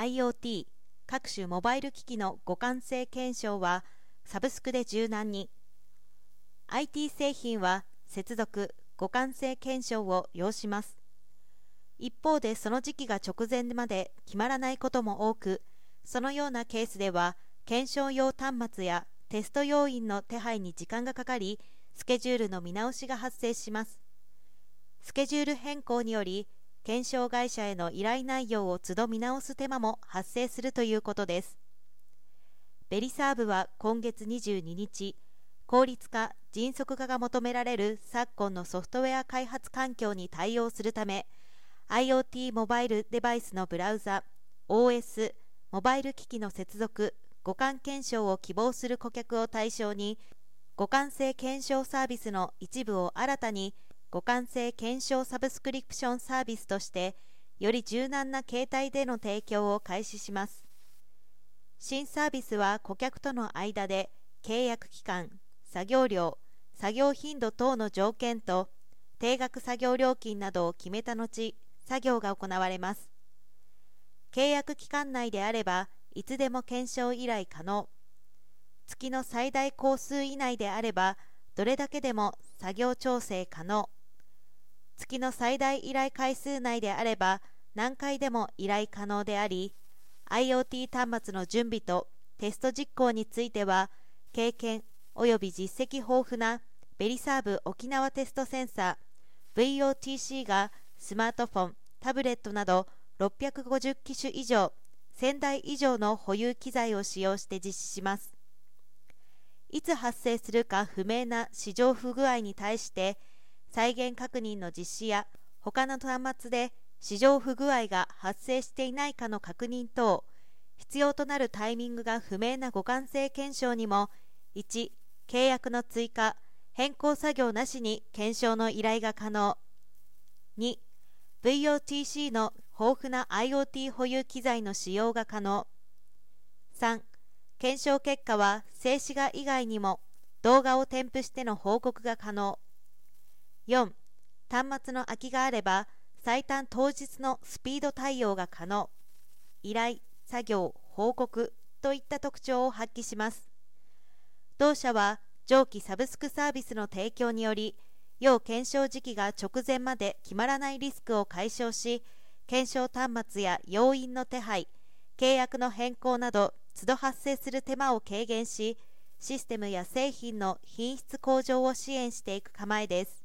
IoT 各種モバイル機器の互換性検証はサブスクで柔軟に。IT 製品は接続互換性検証を要します。一方でその時期が直前まで決まらないことも多くそのようなケースでは検証用端末やテスト要員の手配に時間がかかりスケジュールの見直しが発生します。スケジュール変更により検証会社への依頼内容を都度見直す手間も発生するということです。ベリサーブは今月22日効率化・迅速化が求められる昨今のソフトウェア開発環境に対応するため IoT モバイルデバイスのブラウザ OS モバイル機器の接続互換検証を希望する顧客を対象に互換性検証サービスの一部を新たに互換性検証サブスクリプションサービスとしてより柔軟な形態での提供を開始します。新サービスは顧客との間で契約期間作業量作業頻度等の条件と定額作業料金などを決めた後作業が行われます。契約期間内であればいつでも検証依頼可能。月の最大工数以内であればどれだけでも作業調整可能。月の最大依頼回数内であれば何回でも依頼可能であり IoT 端末の準備とテスト実行については経験及び実績豊富なベリサーブ沖縄テストセンサー VOTC がスマートフォンタブレットなど650機種以上1000台以上の保有機材を使用して実施します。いつ発生するか不明な市場不具合に対して再現確認の実施や他の端末で市場不具合が発生していないかの確認等必要となるタイミングが不明な互換性検証にも1契約の追加変更作業なしに検証の依頼が可能。2 VOTC の豊富な IoT 保有機材の使用が可能。3検証結果は静止画以外にも動画を添付しての報告が可能。4端末の空きがあれば最短当日のスピード対応が可能。依頼作業報告といった特徴を発揮します。同社は上記サブスクサービスの提供により要検証時期が直前まで決まらないリスクを解消し検証端末や要員の手配契約の変更など都度発生する手間を軽減しシステムや製品の品質向上を支援していく構えです。